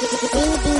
Baby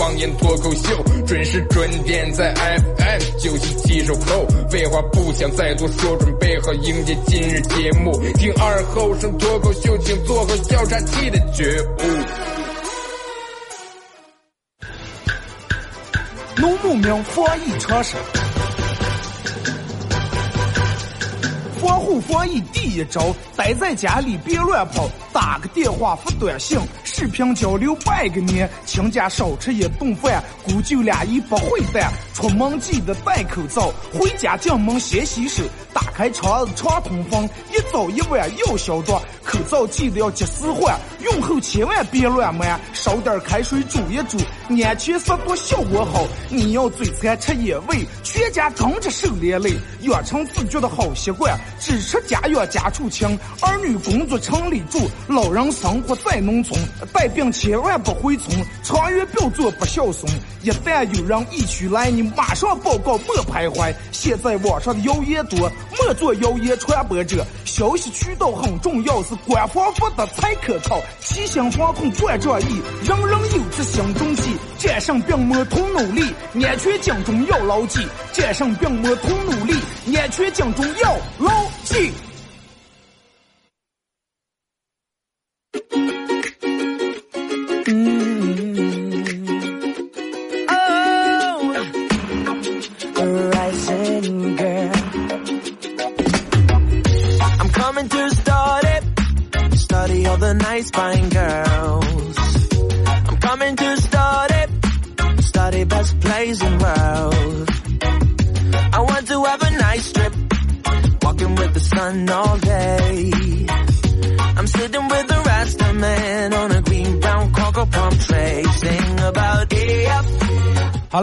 方言脱口秀，准时准点在 FM 九七七收后。废话不想再多说，准备好迎接今日节目。听二后生脱口秀，请做好笑岔气的觉悟。农牧民防疫常识，防护防疫第一招，待在家里别乱跑，打个电话发短信，视频交流拜个年，请家少吃一顿饭，姑舅俩一不会淡，出门记得戴口罩，回家进门先洗手，打开窗子常通风，一早一晚要消毒，口罩记得要及时换，用后千万别乱买，烧点开水煮一煮，安全消毒效果好。你要嘴馋吃野味，全家跟着受连累，养成自觉的好习惯，只吃家养家畜清，儿女工作城里住，老人生活在农村，带病千万不回村，长远不要做不孝顺。一旦有人疫区来，你马上报告，莫徘徊。现在网上的谣言多，莫做谣言传播者，消息渠道很重要，是官方发的才可靠。齐心防控冠状疫，人人有责心中记，战胜病魔同努力，安全警钟要牢记，战胜病魔同努力，安全警钟要牢记。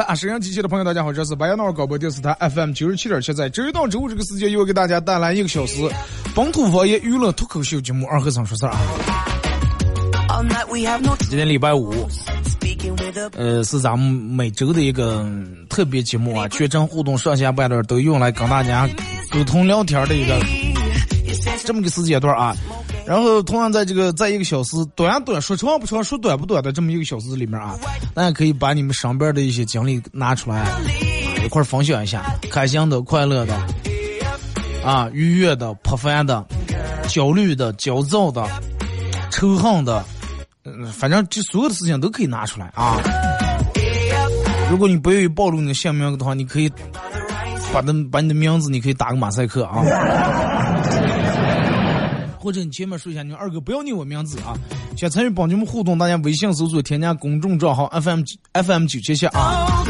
啊，沈阳机器的朋友，大家好，这是白羊脑广播电视台 FM 九十七点七，在周一到周五这个时间，又给大家带来一个小时本土方言娱乐脱口秀节目《二和尚说事儿》啊。今天礼拜五，呃，是咱们每周的一个特别节目啊，全程互动，上下半段都用来跟大家沟通聊天的一个这么个时间段啊。然后同样在这个在一个小时短短说长不长说短不短的这么一个小时里面啊，大家可以把你们上边的一些经历拿出来，一块分享一下，开心的、快乐的，啊，愉悦的、破烦的、焦虑的、焦躁的、仇恨的，嗯，反正这所有的事情都可以拿出来啊。如果你不愿意暴露你的姓名的话，你可以把的把你的名字，你可以打个马赛克啊。或者你前面说一下，你说二哥不要念我名字啊。想参与帮你们互动，大家微信搜索添加公众账号 FM FM 九七七啊，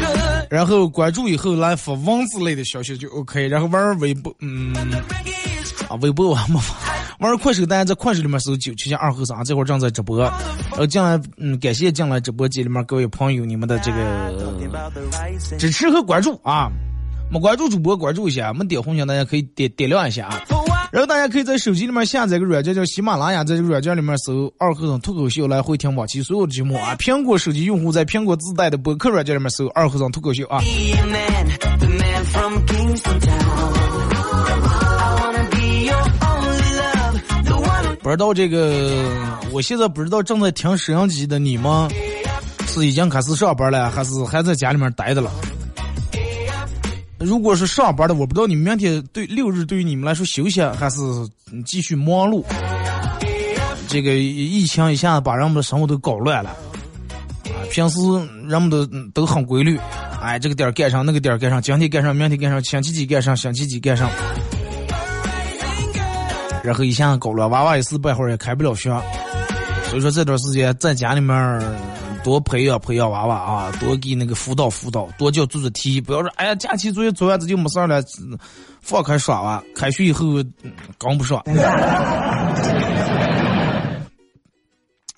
然后关注以后来发文字类的消息就 OK，然后玩微博，嗯，啊微博我还没发，玩快手大家在快手里面搜九七七二和尚，这会儿正在直播，然后进来，嗯，感谢进来直播间里面各位朋友你们的这个支持和关注啊。没关注主播关注一下，没点红心大家可以点点亮一下啊。然后大家可以在手机里面下载个软件叫喜马拉雅，在这个软件里面搜“二和尚脱口秀”来回听往期所有的节目啊。苹果手机用户在苹果自带的播客软件里面搜“二和尚脱口秀”啊。不知道这个，我现在不知道正在听摄像机的你们是已经开始上班了，还是还在家里面待着了？如果是上班的，我不知道你明天对六日对于你们来说休息还是继续忙碌。这个疫情一下子把人们的生活都搞乱了，啊，平时人们都都很规律，哎，这个点儿干上，那个点儿干上，今天干上，明天干上，星期几干上，星期几干上。然后一下子搞乱，娃娃一时半会儿也开不了学，所以说这段时间在家里面多培养培养娃娃啊，多给那个辅导辅导，多叫做做题，不要说哎呀假期作业做完这就没事儿了，放开耍吧，开学以后嗯跟不上。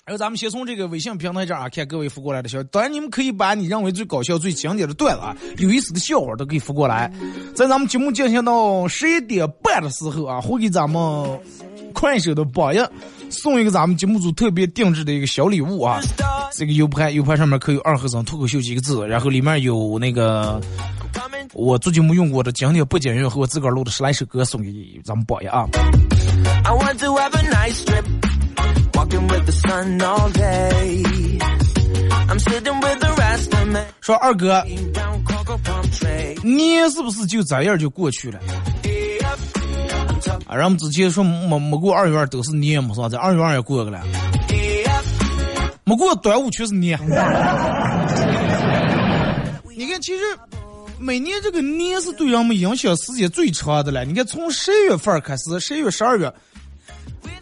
然后咱们先从这个微信平台这儿啊看各位发过来的消息。当然，你们可以把你认为最搞笑、最经典的段子、啊、有意思的笑话都可以发过来。在咱们节目进行到十一点半的时候啊，会给咱们快手的榜一送一个咱们节目组特别定制的一个小礼物啊。这个 U 盘 U 盘上面刻有“二和尚脱口秀”几个字，然后里面有那个我最近没用过的经典不检阅和我自个儿录的十来首歌送给咱们宝爷啊。说二哥，年是不是就这样就过去了？啊，人们之前说没没过二月都是年嘛，是吧？在二月二也过个了，没过端午全是年。你看，其实每年这个年是对人们影响时间最长的了。你看，从十月份开始，十一月、十二月。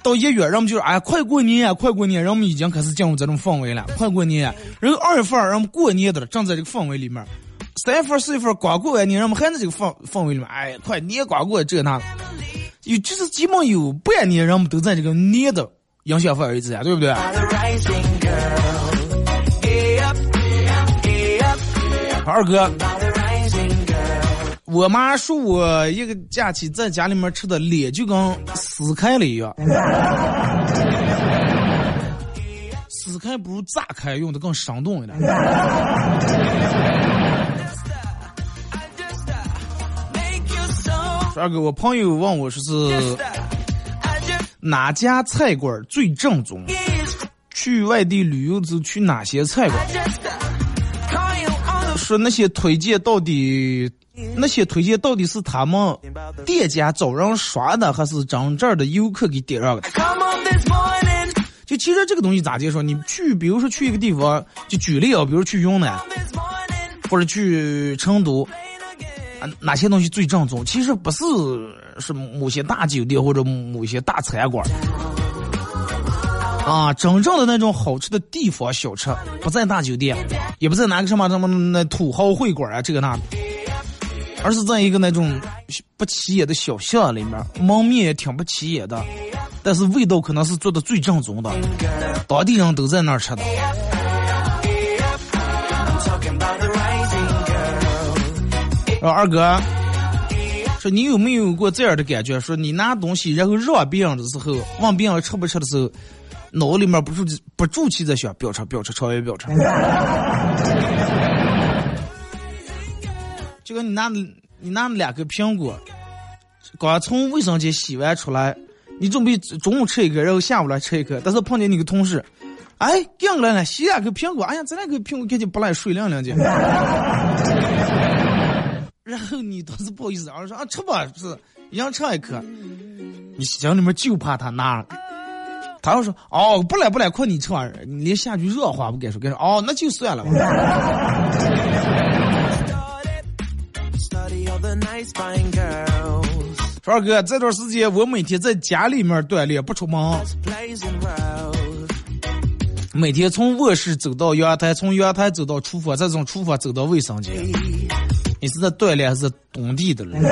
到一月，人们就是哎，快过年，快过年，人们已经开始进入这种氛围了。快过年，然后二月份，人们过年的了，正在这个氛围里面。三月份、四月份刚过完年，人们还在这个氛氛围里面。哎，快年刚过这那，有就是基本有半年，人们都在这个捏的影响范围之下，对不对？二哥。我妈说我一个假期在家里面吃的脸就跟撕开了一样，撕开不如炸开用的更生动一点。二哥，我朋友问我说是哪家菜馆最正宗？去外地旅游就去哪些菜馆？说那些推荐到底？那些推荐到底是他们店家找人刷的，还是真正的游客给点上的？就其实这个东西咋介绍？你去，比如说去一个地方，就举例啊，比如去云南，或者去成都，啊，哪些东西最正宗？其实不是是某些大酒店或者某些大餐馆，啊，真正的那种好吃的地方小吃，不在大酒店，也不在哪个什么什么那土豪会馆啊，这个那。而是在一个那种不起眼的小巷里面，门面也挺不起眼的，但是味道可能是做的最正宗的，当地人都在那儿吃的。说二哥，说你有没有过这样的感觉？说你拿东西然后让别人的时候，问别人吃不吃的时候，脑里面不住不住气在想，不要吃，不要吃，超越不要吃。就跟你拿你拿两个苹果，刚从卫生间洗完出来，你准备中午吃一个，然后下午来吃一个，但是碰见你个同事，哎，硬来了，洗两个苹果，哎呀，这两个苹果赶紧不来水亮亮的。然后你当时不好意思，然后说啊，吃吧，是一样吃一颗，你心里面就怕他拿，他要说哦，不来不来，快你吃完，你连下句热话不敢说，敢说哦，那就算了。说二哥，这段时间我每天在家里面锻炼，不出门。每天从卧室走到阳台，从阳台走到厨房，再从厨房走到卫生间。你是在锻炼还是动地的人？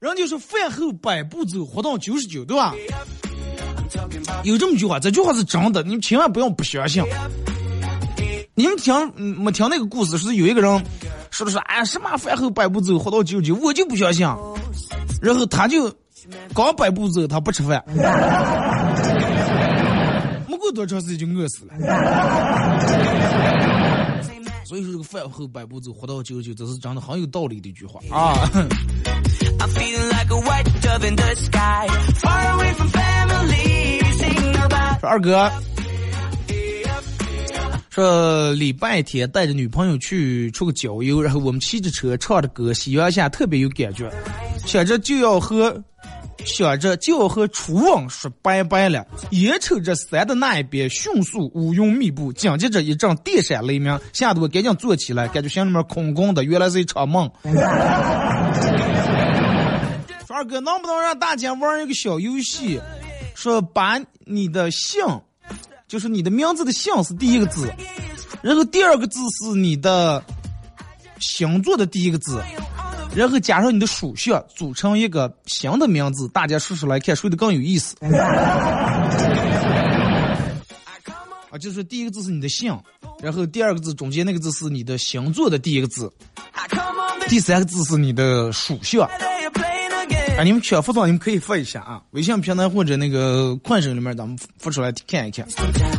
人家说饭后百步走，活到九十九，对吧？有这么句话，这句话是真的，你们千万不要不相信。你们听没听那个故事？是有一个人说的是，哎，什么饭后百步走，活到九十九，我就不相信。然后他就刚百步走，他不吃饭，没过多长时间就饿死了。所以说，这个饭后百步走，活到九十九，这是真的很有道理的一句话啊。说二哥。说礼拜天带着女朋友去出个郊游，然后我们骑着车唱着歌，夕阳下特别有感觉，想着就要和想着就要和楚王说拜拜了。眼瞅着山的那一边迅速乌云密布，紧接着一阵电闪雷鸣，吓得我赶紧坐起来，感觉心里面空空的，原来是一场梦。说二哥，能不能让大家玩一个小游戏？说把你的姓。就是你的名字的姓是第一个字，然后第二个字是你的星座的第一个字，然后加上你的属相，组成一个新的名字，大家说出来看谁的更有意思。啊，就是第一个字是你的姓，然后第二个字中间那个字是你的星座的第一个字，第三个字是你的属相。啊，你们缺服装你们可以发一下啊，微信平台或者那个快手里面，咱们发出来看一看。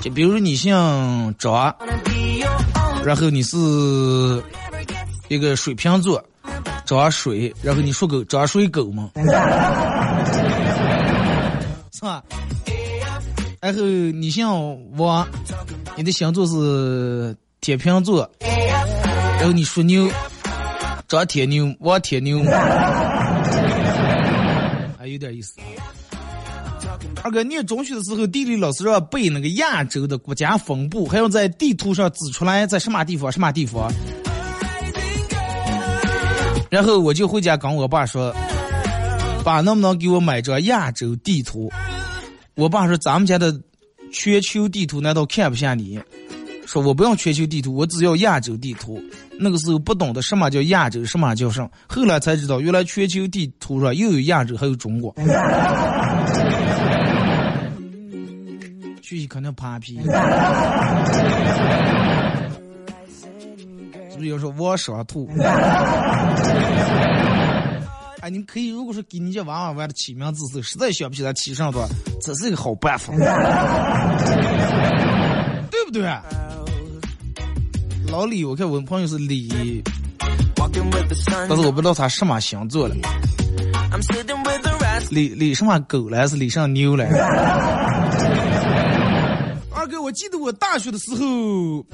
就比如说你姓张，然后你是一个水瓶座，张水，然后你属狗，张水狗嘛，是吧？然后你像我，你的星座是天秤座，然后你属牛，找铁牛，我铁牛，还有点意思。二哥念中学的时候，地理老师让背那个亚洲的国家分布，还要在地图上指出来在什么地方，什么地方。然后我就回家跟我爸说：“爸，能不能给我买张亚洲地图？”我爸说：“咱们家的全球地图难道看不下你？说我不用全球地图，我只要亚洲地图。那个时候不懂得什么叫亚洲，什么叫什么，后来才知道，原来全球地图上又有亚洲，还有中国。学习肯定扒皮，不是？有时候我说吐。哎，你可以，如果说给你家娃娃玩的起名字时，实在想不起来起上的，这是一个好办法，对不对？老李，我看我朋友是李，但是我不知道他什么星座了。李李什么狗来？是李上牛来？二哥，我记得我大学的时候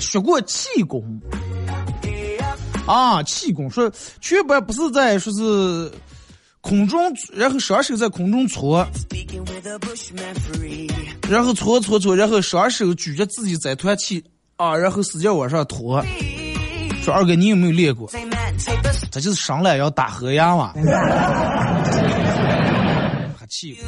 学过气功。啊，气功说全班不是在说是空中，然后双手在空中搓，然后搓搓搓，然后双手举着自己在团气啊，然后使劲往上拖。说二哥，你有没有练过？他就是上来要打河牙嘛。还气。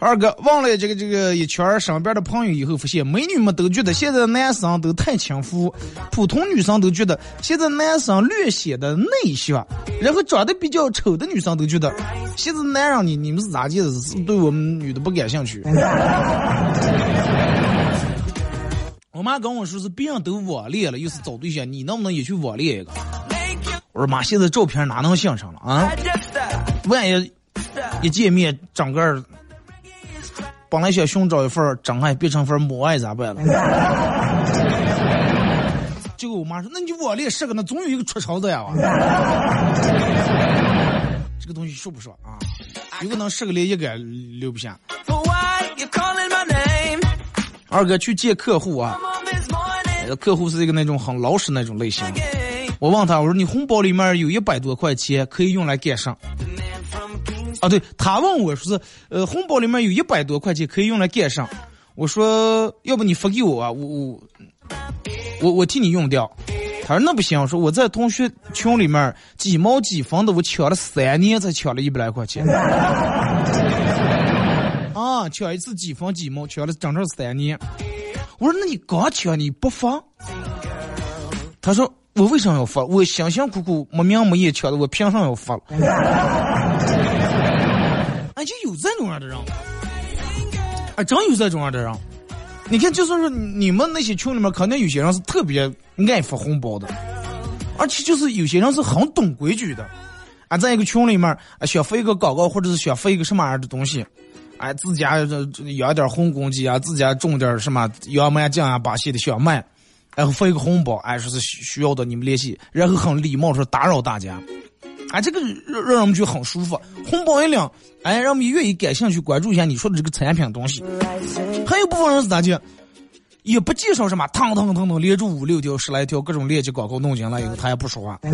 二哥问了这个这个一圈身边的朋友以后，发现美女们都觉得现在男生都太轻浮，普通女生都觉得现在男生略显得内向，然后长得比较丑的女生都觉得现在男人你你们是咋的？是对我们女的不感兴趣？我妈跟我说是别人都网恋了，又是找对象，你能不能也去网恋一个？我说妈，现在照片哪能相上了啊？万一一见面整个。本来想寻找一份真爱，变成份母爱咋办了？结果我妈说：“那你网恋十个，那总有一个出潮的呀。”这个东西说不说啊？有可能十个连一个留不下。二哥去见客户啊，客户是一个那种很老实那种类型。我问他，我说你红包里面有一百多块钱，可以用来干啥？啊，对他问我说是，呃，红包里面有一百多块钱可以用来干啥？我说要不你发给我啊，我我我我替你用掉。他说那不行，我说我在同学群里面几毛几分的，我抢了三年才抢了一百来块钱。啊，抢一次几分几毛，抢了整整三年。我说那你刚抢你不发？他说我为什么要发？我辛辛苦苦没名没业抢的，我凭什么要发？就有这种样的人，啊，真有这种样的人。你看，就算是你们那些群里面，肯定有些人是特别爱发红包的，而且就是有些人是很懂规矩的。啊，在一个群里面，啊，想发一个广告，或者是想发一个什么样的东西，哎，自家养点红公鸡啊，自家种点什么杨梅酱啊，把些的小麦，然后发一个红包，哎，说是需要的你们联系，然后很礼貌说打扰大家。啊，这个让让人们觉得很舒服，红包一领，哎，让我们愿意感兴趣关注一下你说的这个产品东西。还有部分人是咋的，也不介绍什么，腾腾腾腾连着五六条、十来条各种链接广告弄进来以后，他也不说话。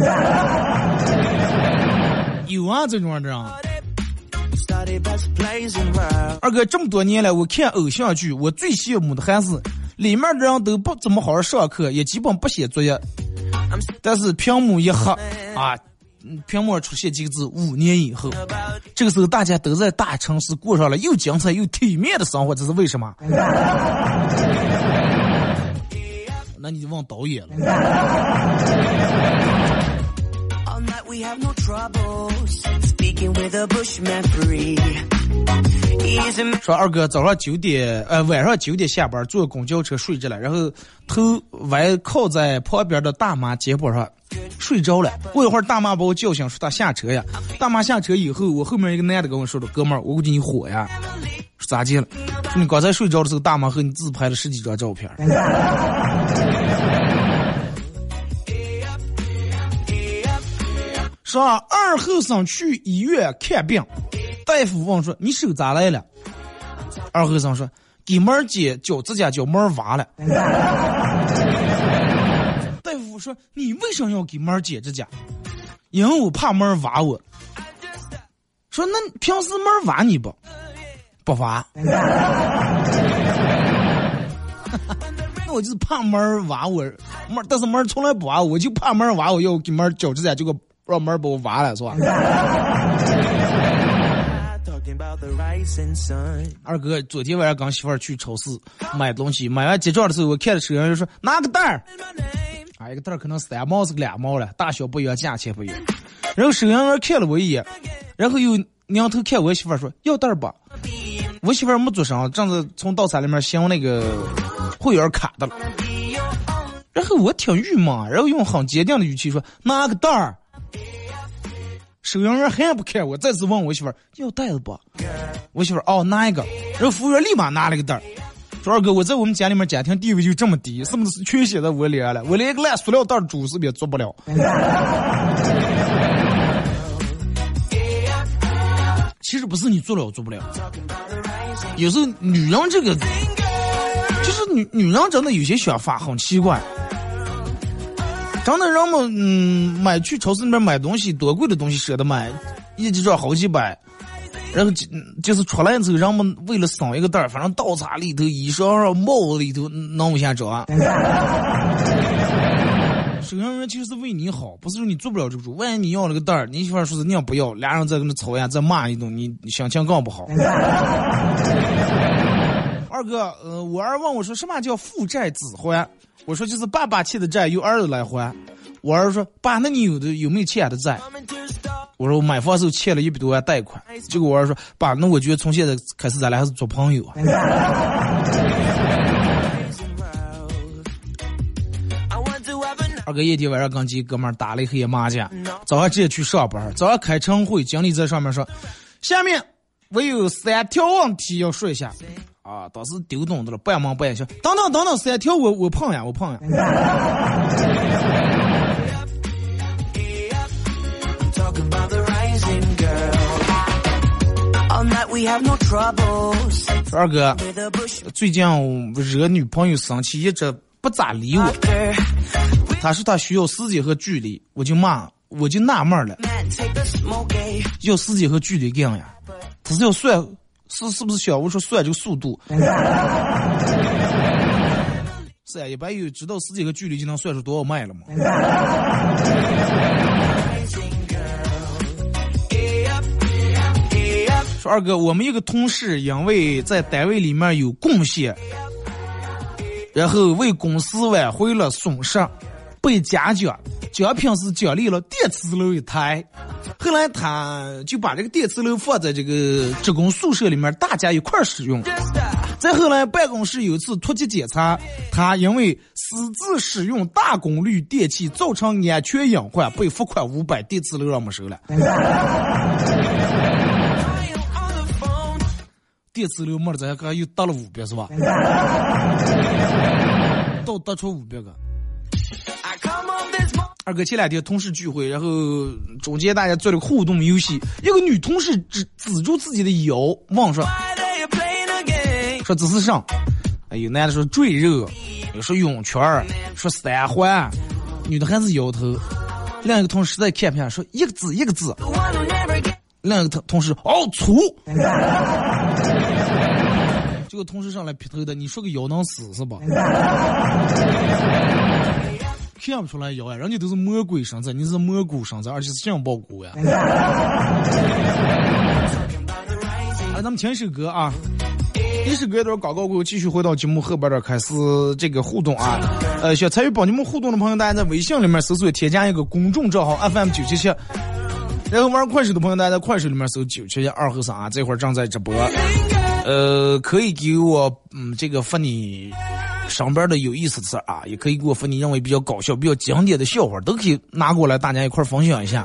有啊，这种人。二哥，这么多年来，我看偶像剧，我最羡慕的还是里面的人都不怎么好好上课，也基本不写作业，但是屏幕一黑啊。屏幕上出现几个字“五年以后”。这个时候大家都在大城市过上了又精彩又体面的生活，这是为什么？那你就问导演了。说二哥早上九点，呃晚上九点下班，坐公交车睡着了，然后头歪靠在旁边的大妈肩膀上睡着了。过一会儿大妈把我叫醒，说她下车呀。大妈下车以后，我后面一个男的跟我说的，哥们儿，我估计你火呀。说咋的了？说你刚才睡着的时候，大妈和你自拍了十几张照片。说二后生去医院看病，大夫问说：“你手咋来了？”二后生说：“给妹儿姐脚指甲叫妹儿挖了。”大夫说：“你为什么要给妹儿剪指甲？”因为我怕妹儿挖我。说：“那平时妹儿挖你不？不挖。那我就是怕妹儿挖我，妹儿，但是妹儿从来不挖我，就怕妹儿挖我，要给妹儿脚指甲，结果。让猫儿把我挖了是吧？二哥昨天晚上跟媳妇儿去超市买东西，买完结账的时候，我看着收银员说拿个袋儿，啊一个袋儿可能三毛是个两毛了，大小不一样，价钱不一样。然后收银员看了我一眼，然后又扭头看我媳妇儿说要袋儿不？我媳妇儿没做声，正在从到餐里面想那个会员卡的了。然后我挺郁闷，然后用很坚定的语气说拿个袋儿。收银员还不看我，再次问我媳妇要袋子不？我媳妇哦拿一个，然后服务员立马拿了个袋儿，说二哥我在我们家里面家庭地位就这么低，是不是全写在我脸上了？我连个烂塑料袋主是也做不了。其实不是你做了做不了，有时候女人这个，就是女女人真的有些想法很奇怪。真的人们嗯买去超市里面买东西多贵的东西舍得买，一直装好几百，然后就就是出来之后，人们为了省一个袋儿，反正刀叉里头、衣裳上、帽子里头弄不下装。收银员就是为你好，不是说你做不了这个主。万一你要了个袋儿，你媳妇说是你要不要，俩人在跟那吵呀，再骂一顿，你心情更不好。二哥，呃，我儿问我说什么叫父债子还？我说就是爸爸欠的债由儿子来还。我儿说爸，那你有的有没有欠的债？我说我买房时候欠了一百多万贷款。结果我儿说爸，那我觉得从现在开始咱俩还是做朋友啊。二哥夜天晚上跟几哥们打了一黑夜麻将，早上直接去上班。早上开晨会，经理在上面说，下面我有三条问题要说一下。啊，当时丢东的了，半忙半笑。等等等等，三条我我碰呀，我碰呀。二哥，最近惹女朋友生气，一直不咋理我。他说他需要时间和距离，我就骂，我就纳闷了，要时间和距离干呀？他是要算。是是不是小吴说算这个速度？是呀，一般有知道时间和距离就能算出多少迈了吗？说二哥，我们一个同事因为在单位里面有贡献，然后为公司挽回了损失，被嘉奖。奖品是奖励了电磁炉一台，后来他就把这个电磁炉放在这个职工宿舍里面，大家一块使用。再后来办公室有一次突击检查，他因为私自使用大功率电器造成安全隐患，被罚款五百，电磁炉让没收了。电磁炉没了，咱刚又得了五百是吧？都得出五百个。二哥前两天同事聚会，然后中间大家做了个互动游戏，一个女同事指指住自己的腰，问说：“说这是啥？”哎，有男的说赘肉，有说涌泉儿，说三环，女的还是摇头。另一个同事实在看不下说一个字一个字。另一个同同事哦粗。这个同事上来劈头的，你说个腰能死是吧？看不出来妖呀，人家都是魔鬼身材，你是蘑菇身材，而且是杏鲍菇呀。来，咱们听一首歌啊。一首歌一段广告过后，继续回到节目后边儿开始这个互动啊。呃，想参与帮你们互动的朋友，大家在微信里面搜索添加一个公众账号 FM 九七七。然后玩快手的朋友，大家在快手里面搜九七七二和三啊，这会儿正在直播。呃，可以给我嗯这个发你上边的有意思的事啊，也可以给我发你认为比较搞笑、比较经典的笑话，都可以拿过来，大家一块分享一下。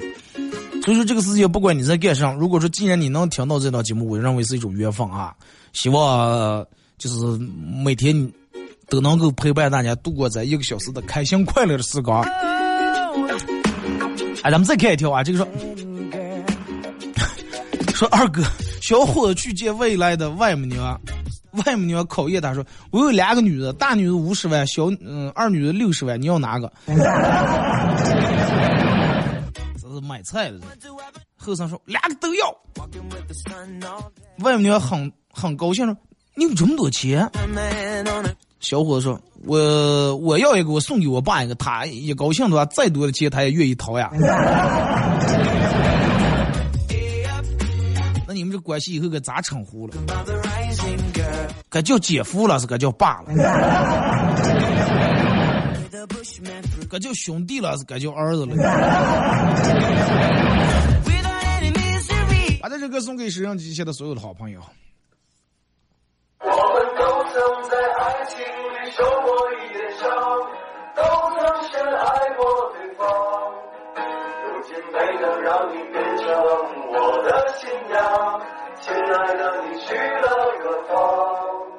所以说这个世界不管你在干啥，如果说既然你能听到这档节目，我认为是一种缘分啊。希望就是每天都能够陪伴大家度过这一个小时的开心快乐的时光。哎，咱们再看一条啊，这个说 说二哥，小伙去见未来的外母娘，外母娘考验他说：“我有两个女的，大女的五十万，小嗯二女的六十万，你要哪个？” 这是买菜的。后生说：“两个都要。”外母娘很。很高兴说：“你有这么多钱？”小伙子说：“我我要一个，我送给我爸一个。他一高兴的话，再多的钱他也愿意掏呀。”那你们这关系以后该咋称呼了？该叫姐夫了，是该叫爸了？该叫兄弟了，是该叫儿子了？把这首歌送给收音机前的所有的好朋友。都曾深爱过对方。如今没能让你变成我的新娘，亲爱的，你去了远方？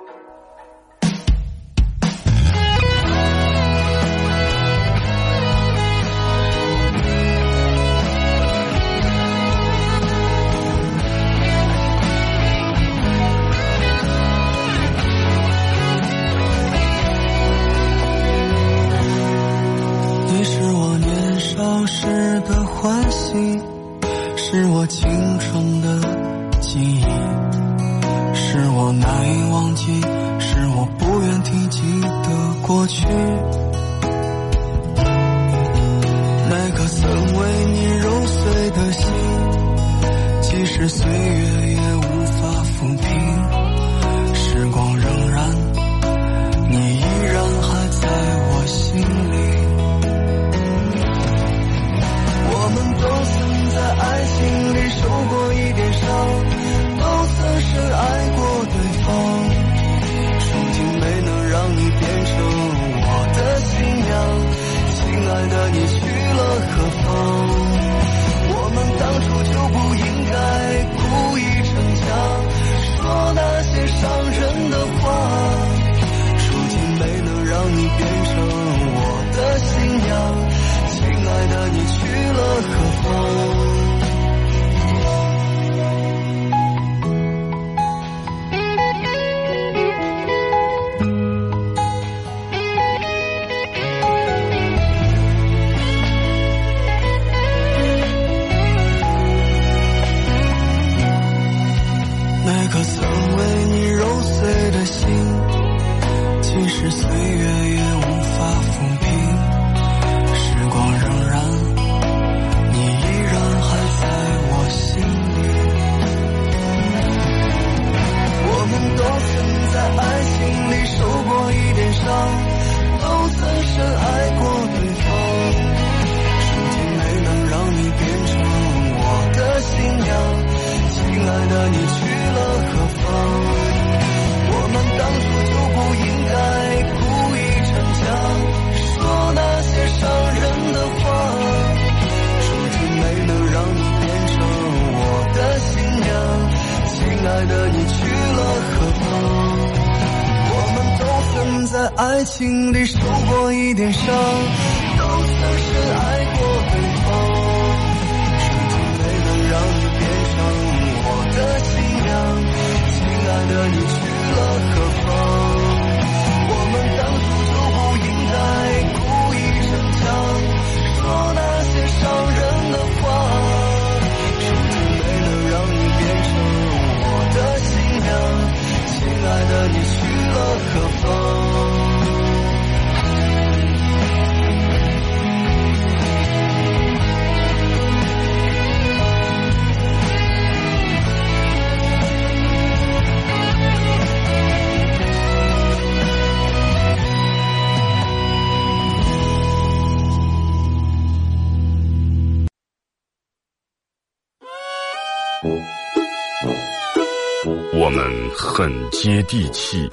很接地气，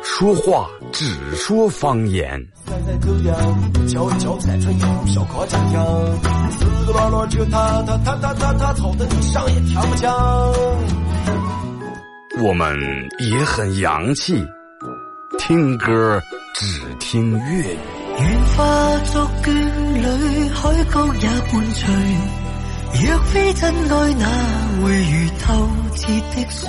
说话只说方言。敲一敲菜春阳，小烤酱香，四个落落就他他他他他他吵得你上也跳不响。我们也很洋气，听歌只听粤语。愿化作眷侣，海角也伴随。若非真爱，哪会如透彻的水？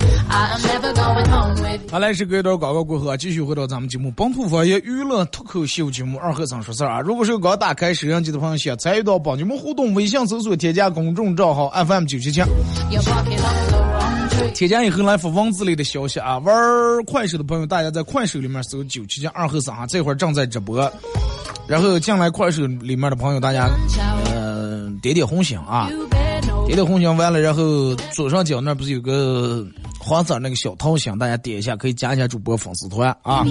好，来是隔一段广告过后啊，继续回到咱们节目《本土方言娱乐脱口秀》节目二和尚说事儿啊。如果是刚打开摄像机的朋友，想参与到帮你们互动，微信搜索添加公众账号 FM 九七七.添加以后来发文字类的消息啊。玩快手的朋友，大家在快手里面搜九七七二和尚啊，这会儿正在直播。然后进来快手里面的朋友，大家呃点点红心啊，点点红心完了，然后左上角那不是有个黄色那个小桃心，大家点一下，可以加一下主播粉丝团啊。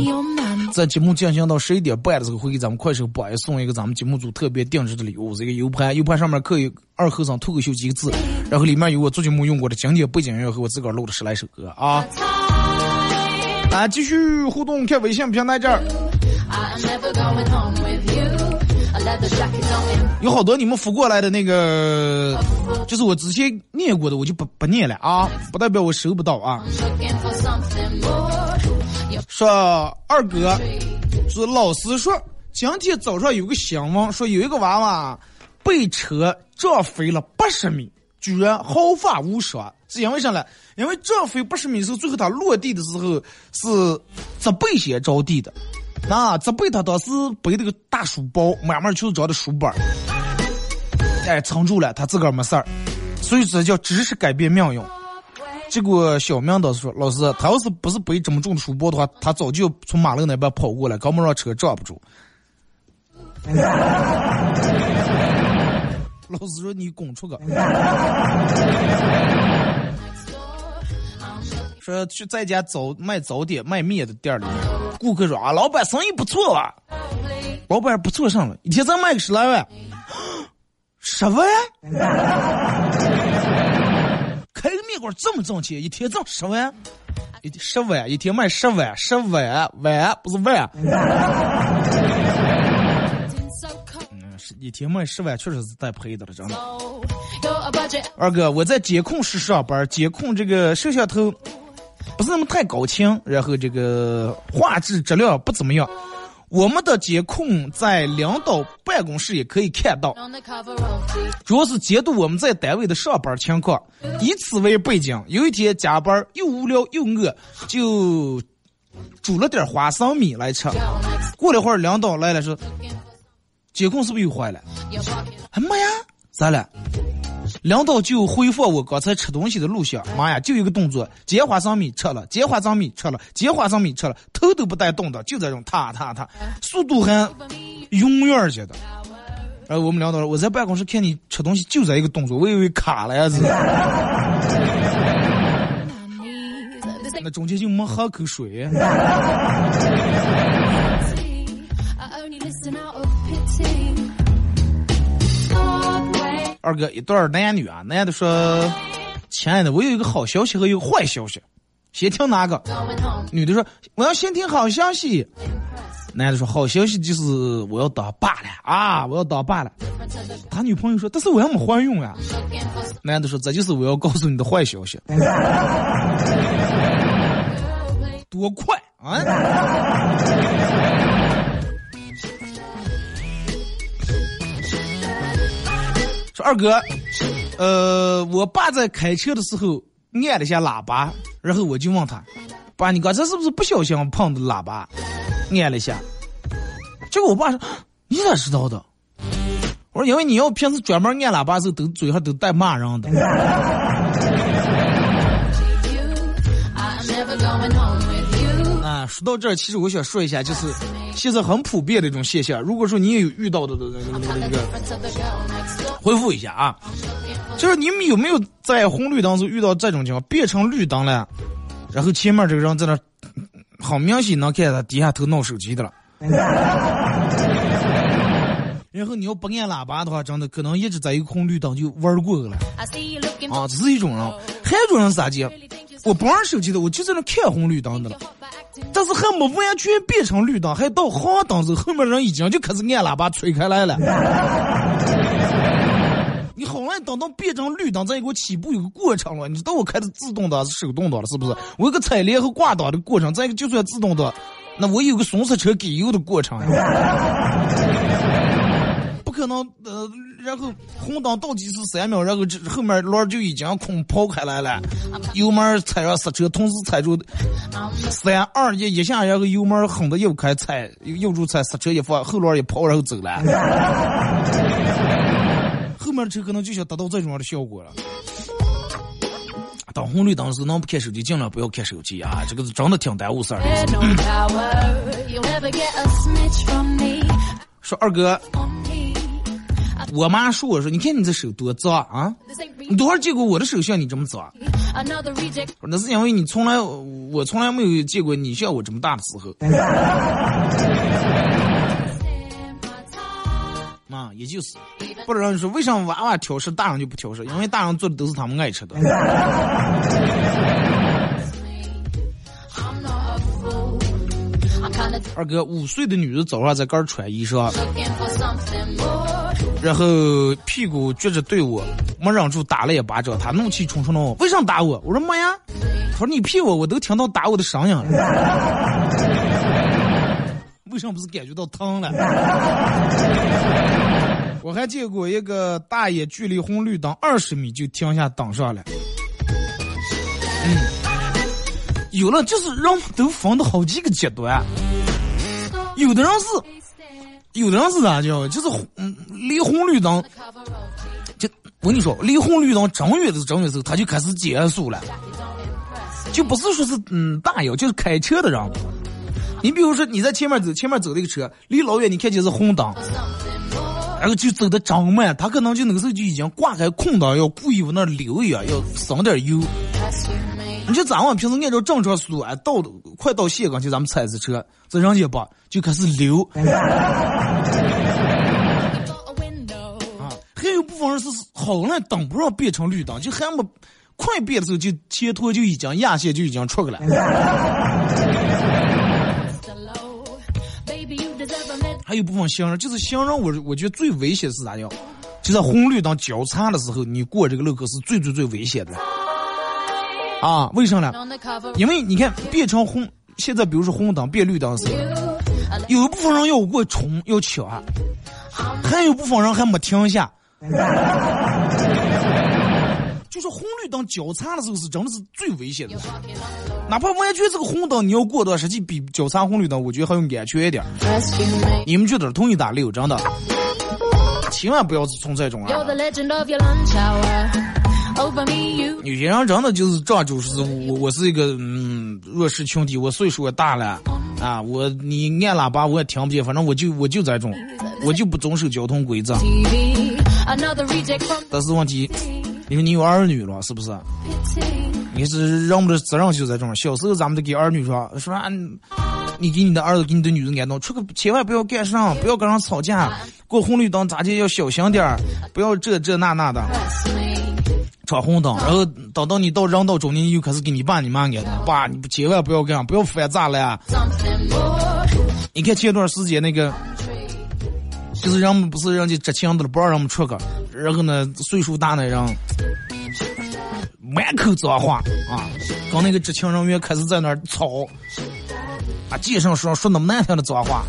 在节目进行到十一点半的时候，会给咱们快手榜一送一个咱们节目组特别定制的礼物，这个 U 盘，U 盘上面刻有“二和尚脱口秀”几个字，然后里面有我做节目用过的经典背景音乐和我自个儿录的十来首歌啊。啊，继续互动，看微信平台这儿有好多你们扶过来的那个，就是我之前念过的，我就不不念了啊，不代表我收不到啊。说二哥，说老师说今天早上有个新闻，说有一个娃娃被车撞飞了八十米，居然毫发无伤，是因为啥呢？因为撞飞八十米的时候，最后他落地的时候是责备先着地的，啊，责备他当时背那个大书包，满满全是装的书本儿，哎，撑住了，他自个儿没事儿，所以这叫知识改变命运。结果小明倒是说：“老师，他要是不是背这么重的书包的话，他早就从马路那边跑过来，根本让车撞不住。”老师说：“你滚出去！”说去在家早卖早点卖面的店里面，顾客说：“啊，老板生意不错啊，老板不错上了，一天咱卖个十来万，十万。” 开个面馆这么挣钱，一天挣十万，一天十万，一天卖十万，十万万不是万。嗯，是一天卖十万，确实是带赔的了，真的。二哥，我在监控室上班，监控这个摄像头不是那么太高清，然后这个画质质量不怎么样。我们的监控在领导办公室也可以看到，主要是监督我们在单位的上班情况。以此为背景，有一天加班又无聊又饿，就煮了点花生米来吃。过了会儿，领导来了说：“监控是不是又坏了？”哎妈呀，咋了？领导就回复我刚才吃东西的录像，妈呀，就一个动作，接花生米吃了，接花生米吃了，接花生米吃了，头都不带动的，就这种踏踏踏，速度很永远儿些的。然后我们领导说，我在办公室看你吃东西就这一个动作，我以为卡了呀是。那中间就没喝口水。二哥，一对男女啊，男的说：“亲爱的，我有一个好消息和一个坏消息，先听哪个？”女的说：“我要先听好消息。”男的说：“好消息就是我要当爸了啊，我要当爸了。”他女朋友说：“但是我还没怀孕呀。”男的说：“这就是我要告诉你的坏消息。”多快啊！二哥，呃，我爸在开车的时候按了一下喇叭，然后我就问他：“爸，你刚才是不是不小心碰的喇叭？按了一下。”结果我爸说：“你咋知道的？”我说：“因为你要平时专门按喇叭的时候，都嘴上都带骂人的。”啊，说到这儿，其实我想说一下，就是现在很普遍的一种现象。如果说你也有遇到的那个那个那个，回复一下啊，就是你们有没有在红绿灯时遇到这种情况，变成绿灯了，然后前面这个人在那，很明显能看见他低下头弄手机的了。然后你要不按喇叭的话，真的可能一直在一个红绿灯就玩过了。啊，这是一种人，还有一种人啥的？我不玩手机的，我就在那看红绿灯的了。但是还没完全变成绿灯，还到黄灯时候，后面人已经就开始按喇叭吹开来了。你好难等到变成绿灯，再给我起步有个过程了。你知道我开的自动挡是手动挡了，是不是？我有个踩离和挂档的过程，再一个就算自动挡，那我有个松死车给油的过程呀不可能，呃，然后红灯倒计时三秒，然后这后面轮就已经空抛开来了，油门踩上刹车，同时踩住三二一一下，然后油门狠的又开踩，又住踩刹车一放，后轮一抛，然后走了。后面的车可能就想达到这种样的效果了。当红绿灯时能不看手机，尽量不要看手机啊！这个是真的挺耽误事儿的。说二哥。我妈说：“我说，你看你这手多脏啊！你多少见过我的手像你这么脏？那是因为你从来，我从来没有见过你像我这么大的时候。啊，也就是，不知道你说为什么娃娃挑食，大人就不挑食？因为大人做的都是他们爱吃的。二哥，五岁的女的早上在这儿穿衣裳。然后屁股撅着对我，没忍住打了一巴掌。他怒气冲冲的问：“为啥打我？”我说：“妈呀。”他说：“你屁我，我都听到打我的声音了。”为什么不是感觉到疼了？我还见过一个大爷，距离红绿灯二十米就停下挡上了。嗯，有了，就是人都分的好几个阶段，有的人是。有的人是啥叫？就是嗯，离红绿灯，就我跟你说，离红绿灯正月的正月时候，他就开始减速了，就不是说是嗯大摇，就是开车的人。你比如说你在前面走，前面走那个车离老远，你看见是红灯，然后就走的真慢，他可能就那个时候就已经挂开空档，要故意往那溜一下，要省点油。你就咱们平时按照正常速度，哎，到快到线刚，就咱们踩着车，这人家吧就开始溜。啊，还有部分人是好难等不上变成绿灯，就还没快变的时候，就前头就已经压线就已经出去了。还有部分行人，就是行人，我我觉得最危险是啥样？就在红绿灯交叉的时候，你过这个路口是最最最危险的。啊，为什么呢？因为你看变成红，现在比如说红灯变绿灯时，有一部分人要过冲要抢，还有部分人还没停下。就是红绿灯交叉的时候是真的是最危险的，哪怕完全这个红灯你要过的话，实际比交叉红绿灯我觉得还要安全一点。你们觉得同意打六？真的，千万不要从这种啊。有些人真的就是这就是我，我是一个嗯弱势群体，我岁数也大了啊，我你按喇叭我也听不见，反正我就我就这种，我就不遵守交通规则。但是问题，因为你有儿女了，是不是？你是人们的责任就在这种。小时候咱们得给儿女说说，你给你的儿子、给你的女人安顿，出去千万不要干上，不要跟人吵架，过红绿灯咋地要小心点儿，不要这这那那的，闯红灯。然后等到你到人到中年，又开始给你爸你妈安顿，爸，你千万不要干，不要翻咋了呀。你看前段时间那个，就是人们不是人家执勤的了，不让人们出去，然后呢，岁数大的人。满口脏话啊！跟那个执勤人员开始在那儿吵，啊，街上说说那么难听的脏话，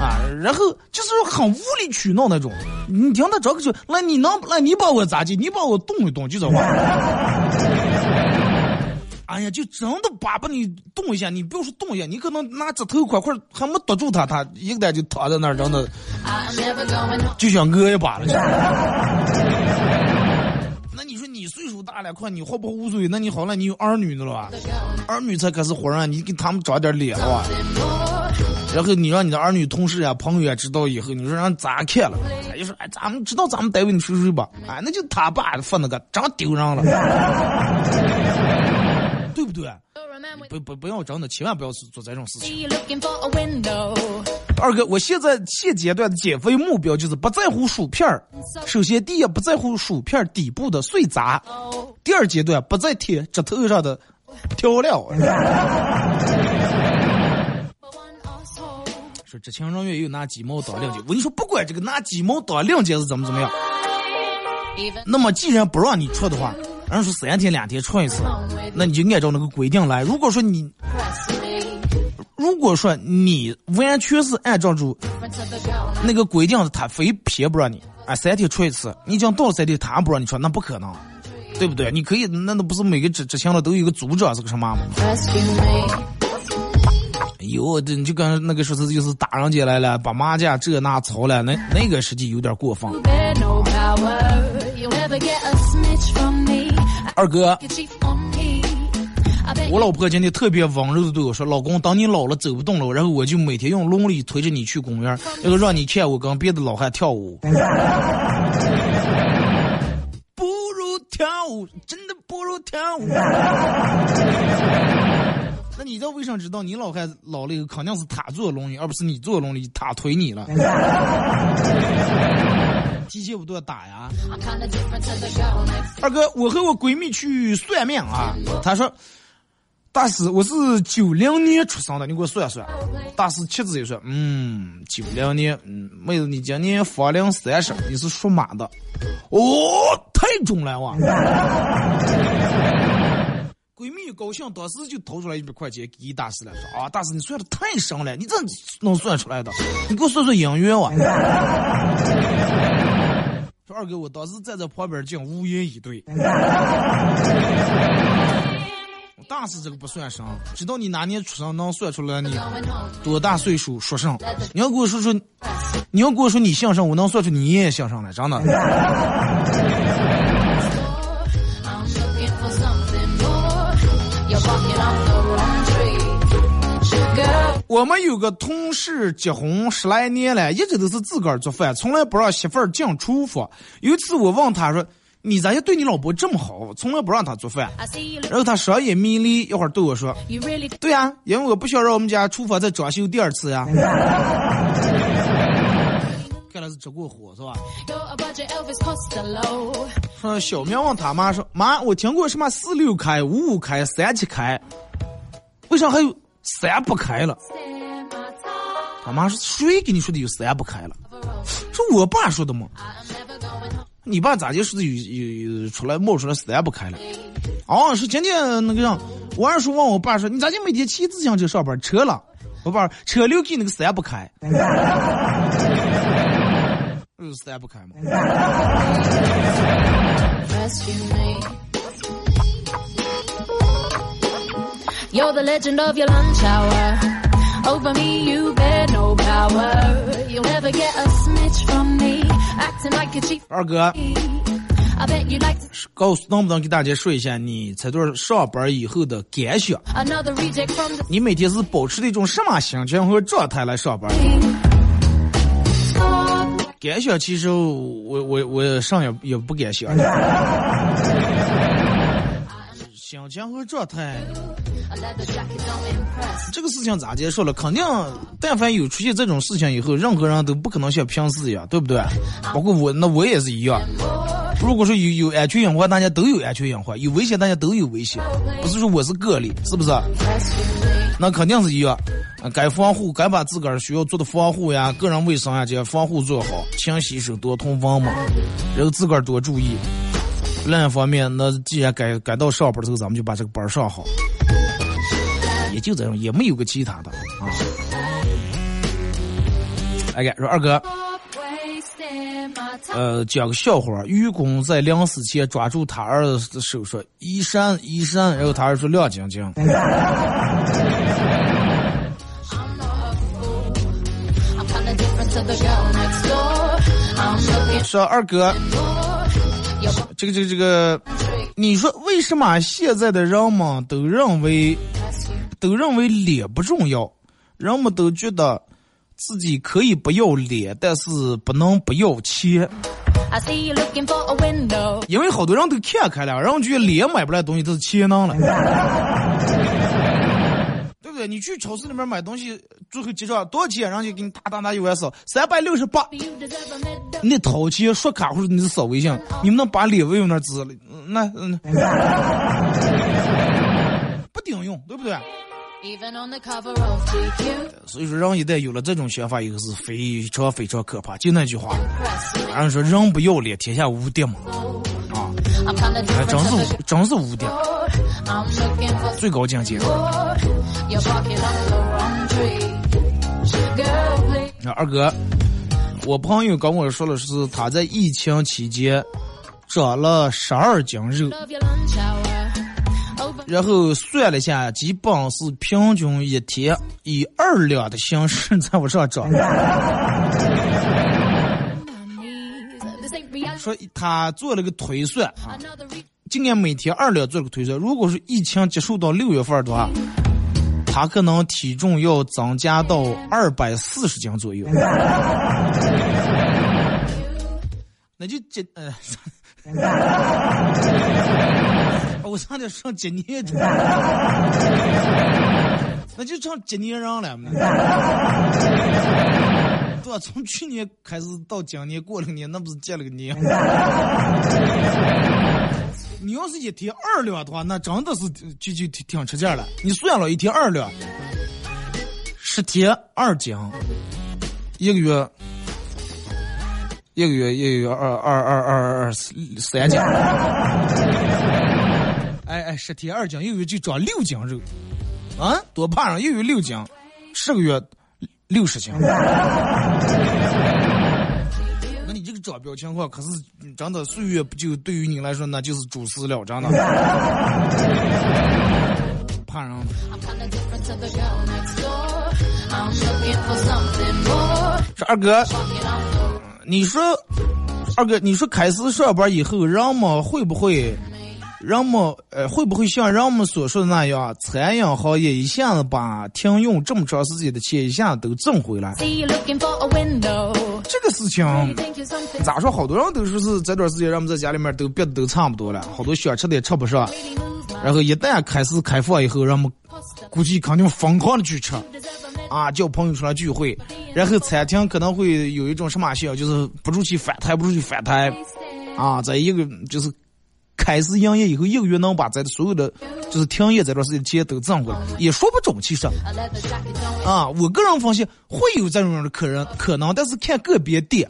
啊，然后就是很无理取闹那种。你听他这个就，那你能，那你把我咋地？你把我动一动，就这话。哎呀，就真的把把你动一下，你不要说动一下，你可能拿指头块块还没堵住他，他一个蛋就躺在那儿，真的就想讹一把了。你说你岁数大了，快你活不无罪？那你好了，你有儿女的了吧？儿女才开始活人，你给他们长点脸吧。然后你让你的儿女、同事啊、朋友啊知道以后，你说让咋看了？就说哎，咱们知道咱们单位的谁谁吧？哎，那就他爸发那个，真丢人了，对不对？不不不要真的，千万不要做这种事情。二哥，我现在现阶段的减肥目标就是不在乎薯片儿。首先，第一不在乎薯片底部的碎渣；第二阶段不再贴指头上的调料。说知情人员又拿鸡毛当令箭，我跟你说，不管这个拿鸡毛当令箭是怎么怎么样，那么既然不让你出的话，人说三天两天出一次，那你就按照那个规定来。如果说你。如果说你完全是按照住那个规定，他非偏不让你啊，三天出一次，你讲到三天他不让你出，那不可能，对不对？你可以，那那不是每个执执行的都有一个组长是个什么吗？有的你就跟那个说是就是打人家来了，把麻将这那吵了，那那个实际有点过分。二哥。我老婆今天特别温柔的对我说：“老公，等你老了走不动了，然后我就每天用轮椅推着你去公园，然后让你看我跟别的老汉跳舞。”不如跳舞，真的不如跳舞。那你知道为啥知道你老汉老了以后肯定是他坐轮椅，而不是你坐轮椅他推你了？提前不都要打呀？二哥，我和我闺蜜去算命啊，她说。大师，我是九零年出生的，你给我算算。大师七字一算，嗯，九零年，嗯，妹子你今年芳龄三十，你是属马的。哦，太中了哇！闺蜜高兴，当时就掏出来一百块钱给大师了，说啊，大师你算的太神了，你这能算出来的？你给我算算姻缘哇！说二哥，我当时站在旁边，竟无言以对。大师这个不算上，知道你哪年出生能算出来你多大岁数属上。你要跟我说说，你要跟我说你姓上，我能算出你也姓上来，真的。我们有个同事结婚十来年了，一直都是自个儿做饭，从来不让媳妇儿进厨房。有一次我问他说。你咋就对你老婆这么好，从来不让她做饭？然后他双眼迷离，一会儿对我说：“对啊，因为我不想让我们家厨房再装修第二次呀。”看来是着过火是吧？说小明问他妈说：“妈，我听过什么四六开、五五开、三七开，为啥还有三不开了？”他妈说：“谁给你说的有三不开了？是我爸说的吗？”你爸咋就是有有出来冒出来三不开了？哦，是今天那个样，我二叔问我爸说：“你咋就每天骑自行车上班？车了？”我爸车留给那个三不开，是 三不开嘛吗？二哥，告诉能不能给大家说一下你这段上班以后的感想？你每天是保持的一种什么心情和状态来上班？感想其实我我我上也也不敢想。心情和状态。这个事情咋结束了？肯定，但凡有出现这种事情以后，任何人都不可能像平时一样，对不对？包括我，那我也是一样。如果说有有安全隐患，大家都有安全隐患；有危险，大家都有危险。不是说我是个例，是不是？那肯定是一样。该防护，该把自个儿需要做的防护呀、个人卫生呀这些防护做好，勤洗手，多通风嘛，然后自个儿多注意。另一方面，那既然该该到上班的时候，咱们就把这个班上好。也就这样，也没有个其他的啊。哎呀，说二哥，呃，讲个笑话。愚公在临死前抓住他儿子的手说：“一闪一闪。”然后他儿子说：“亮晶晶。” 说二哥，这个这个这个，你说为什么现在的人们都认为都认为脸不重要？人们都觉得自己可以不要脸，但是不能不要钱。因为好多人都看开了，然后觉得脸买不来东西都是钱能了。对？你去超市里面买东西，最后结账多少钱？人家给你打打打一万扫，三百六十八。你掏钱刷卡或者你是扫微信，你们能把脸往那支了？那嗯，不顶用，对不对？所以说，人一旦有了这种想法以后，是非常非常可怕。就那句话，人说人不要脸，天下无敌嘛。啊，真是真是无敌，最高境界。那二哥，我朋友跟我说了，是他在疫情期间长了十二斤肉，然后算了一下，基本是平均一天以二两的形式在我上涨。说他做了个推算啊，今年每天二两做了个推算，如果是疫情结束到六月份的话。他可能体重要增加到二百四十斤左右，那就今呃，我差点上今年的，那就上今年人了嘛。对？从去年开始到今年过了年，那不是结了个年？你要是一天二两的话，那真的是就就挺挺吃劲了。你算了一天二两，十天二斤，一个月，一个月一个月二二二二二三斤。哎哎，十天二斤，一个月就长六斤肉，啊，多胖啊，一个月六斤，十个月六十斤。那你这个长表情况，可是真的岁月不就对于你来说，那就是主食了，真的。怕人。说二哥，你说，二哥，你说开始上班以后，人们会不会？人们呃会不会像人们所说的那样，餐饮行业一下子把停用这么长时间的钱一下子都挣回来？这个事情咋说？好多人都说是这段时间人们在家里面都憋的都差不多了，好多想吃的也吃不上。然后一旦开始开放以后，人们估计肯定疯狂的去吃，啊，叫朋友出来聚会，然后餐厅可能会有一种什么效，就是不出去反弹，不出去反弹，啊，在一个就是。开始营业以后，一个月能把咱的所有的就是停业这段时间的钱都挣回来，也说不准。其实，啊，我个人分析会有这种样的客人可能，但是看个别店，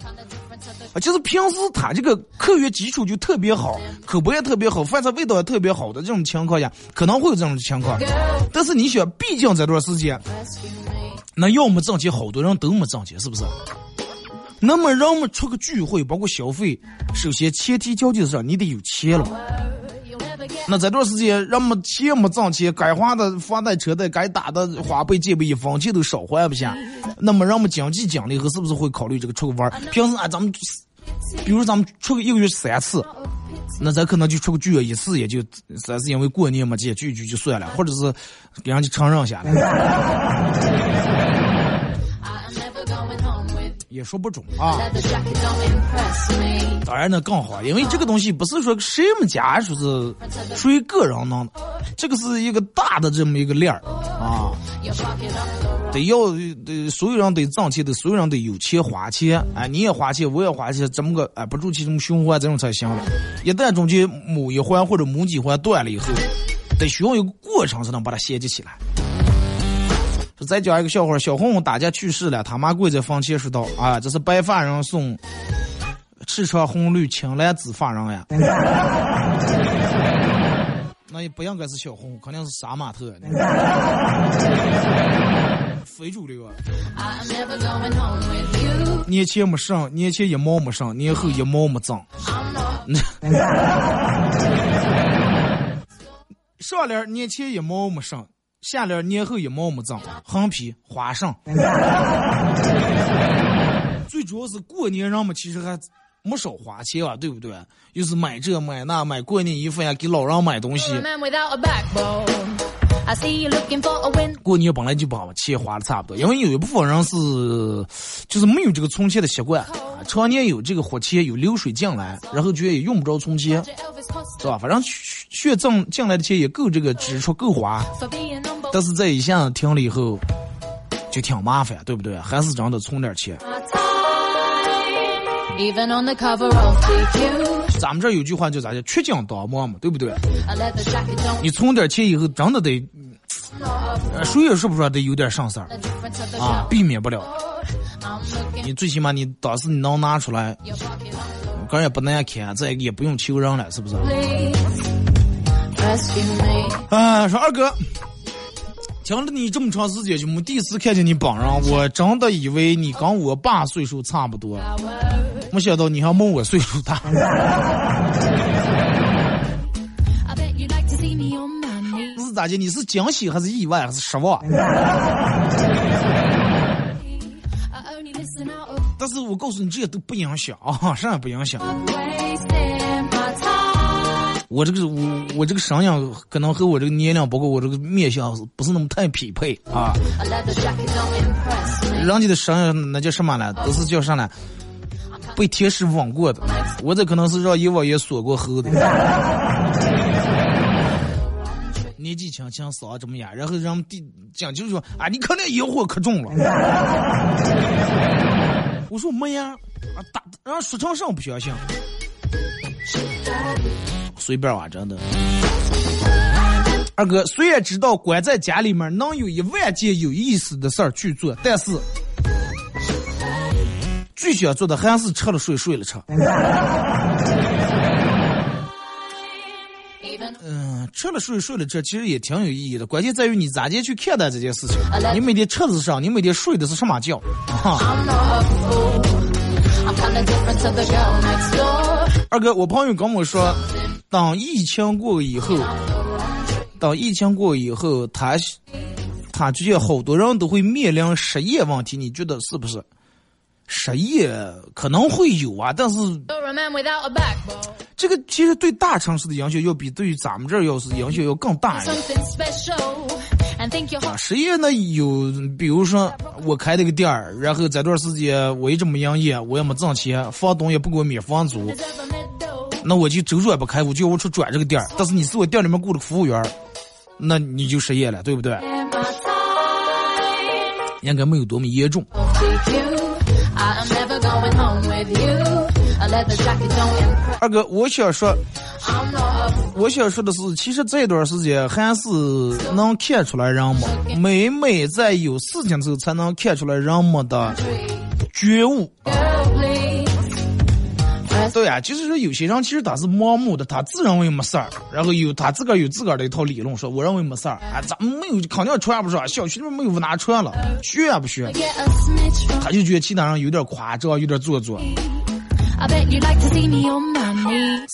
啊，就是平时他这个客源基础就特别好，口碑也特别好，饭菜味道也特别好的这种情况下，可能会有这种情况。但是你想，毕竟这段时间，那要么挣钱，好多人都没挣钱，是不是？那么人们出个聚会，包括消费，首先前提条件是你得有钱了。那这段时间人们钱没挣钱，该花的房贷车贷，该打的花呗借呗一分钱都少还不下。那么人们经济奖励后，是不是会考虑这个出个玩？平时啊，咱们比如咱们出个一个月三次，那咱可能就出个聚一次，也就三是因为过年嘛，这聚一聚就算了，或者是给人家承认下来。也说不准啊。当然呢更好，因为这个东西不是说谁们家说是属于个人弄的，这个是一个大的这么一个链儿啊。得要得所有人得挣钱，得所有人得有钱花钱，哎，你也花钱，我也花钱，怎么个哎不住其中循环这种才行了。一旦中间某一环或者某几环断了以后，得需要一个过程才能把它衔接起来。再讲一个笑话，小红红打架去世了，他妈跪在坟前说道：“啊，这是白发人送赤橙红绿青蓝紫发人呀。”那也不应该是小红，肯定是杀马特。非主流啊！年前没剩，年前一毛没剩，年后一毛没挣。上联年前一毛没剩，下联年后一毛没长，横批花上。最主要是过年人们其实还没少花钱啊，对不对？又是买这买那，买过年衣服呀，给老人买东西。过年本来就把钱花的差不多，因为有一部分人是就是没有这个存钱的习惯，常年有这个活钱有流水进来，然后觉得也用不着存钱，是吧？反正血挣进来的钱也够这个支出够花，但是这一下停了以后就挺麻烦，对不对？还是真的存点钱。咱们这有句话叫咋叫“缺斤当磨”嘛，对不对？你存点钱以后，真的得，谁也说不出来得有点上色儿啊，避免不了。你最起码你当时你能拿出来，个人也不难看，这也不用求人了，是不是？啊，说二哥，听了你这么长时间，就没第一次看见你本人，我真的以为你跟我爸岁数差不多。没想到你还没我岁数大。是咋的？你是惊喜还是意外还是失望？但是我告诉你，这些都不影响啊，啥也不影响。我这个我我这个声音可能和我这个年龄，包括我这个面相，不是那么太匹配啊。人家的声音那叫什么呢？都是叫啥呢？被天使吻过的，我这可能是让阎王爷锁过喉的。年纪轻轻嗓这么哑，然后让弟讲就说啊，你可能烟火可重了。我说没呀，啊打让说成声不相信，随便啊，真的。二哥虽然知道关在家里面能有一万件有意思的事儿去做，但是。最想做的还是吃了睡，睡了吃。嗯，吃了睡，睡了吃，其实也挺有意义的。关键在于你咋地去看待这件事情。你每天吃的是啥？你每天睡的是什么觉？哈二哥，我朋友跟我说，当疫情过以后，当疫情过以后，他他觉得好多人都会面临失业问题，你觉得是不是？失业可能会有啊，但是这个其实对大城市的影响要比对于咱们这儿要是影响要更大一点。啊，失业呢有，比如说我开了个店儿，然后这段时间我一直没营业，我也没挣钱，房东也不给我免房租，那我就周转不开，我就要我出转这个店儿。但是你是我店里面雇的服务员，那你就失业了，对不对？应该没有多么严重。二哥，我想说，我想说的是，其实这段时间还是能看出来人们，每每在有事情的时候，才能看出来人们的觉悟。对呀，就是说有些人其实他是盲目的，他自认为没事儿，然后有他自个儿有自个儿的一套理论，说我认为没事儿，啊，咱们没有肯定穿不上，小区里面没有无拿穿了，学也不学，他就觉得其他人有点夸张，有点做作。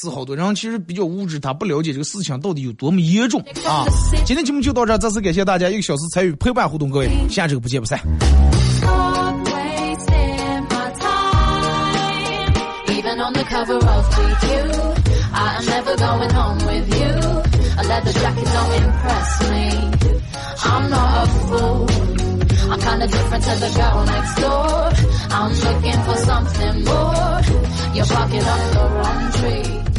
是好多人其实比较无知，他不了解这个事情到底有多么严重啊！今天节目就到这，再次感谢大家一个小时参与陪伴互动，各位，下周不见不散。The cover of GQ. I am never going home with you. A leather jacket don't impress me. I'm not a fool. I'm kinda different to the girl next door. I'm looking for something more. You're barking up the wrong tree.